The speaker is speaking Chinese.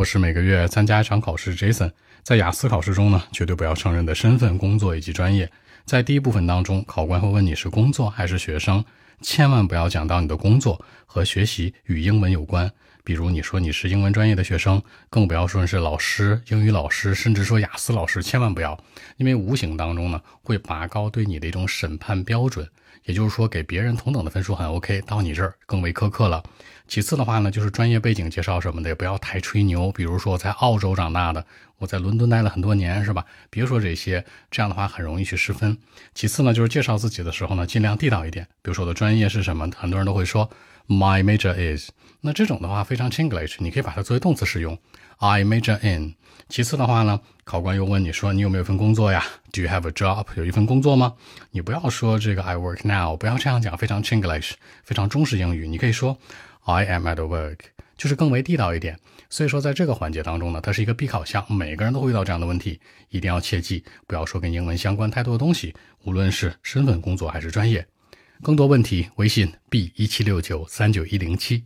我是每个月参加一场考试，Jason。在雅思考试中呢，绝对不要承认的身份、工作以及专业。在第一部分当中，考官会问你是工作还是学生，千万不要讲到你的工作和学习与英文有关。比如你说你是英文专业的学生，更不要说是老师、英语老师，甚至说雅思老师，千万不要，因为无形当中呢，会拔高对你的一种审判标准。也就是说，给别人同等的分数很 OK，到你这儿更为苛刻了。其次的话呢，就是专业背景介绍什么的，也不要太吹牛。比如说我在澳洲长大的，我在伦敦待了很多年，是吧？别说这些，这样的话很容易去失分。其次呢，就是介绍自己的时候呢，尽量地道一点。比如说我的专业是什么，很多人都会说 My major is。那这种的话非常 Chinglish，你可以把它作为动词使用，I major in。其次的话呢，考官又问你说你有没有份工作呀？Do you have a job？有一份工作吗？你不要说这个 I work now，不要这样讲，非常 Chinglish，非常中式英语。你可以说 I am at work，就是更为地道一点。所以说在这个环节当中呢，它是一个必考项，每个人都会遇到这样的问题，一定要切记，不要说跟英文相关太多的东西，无论是身份、工作还是专业。更多问题，微信 b 一七六九三九一零七。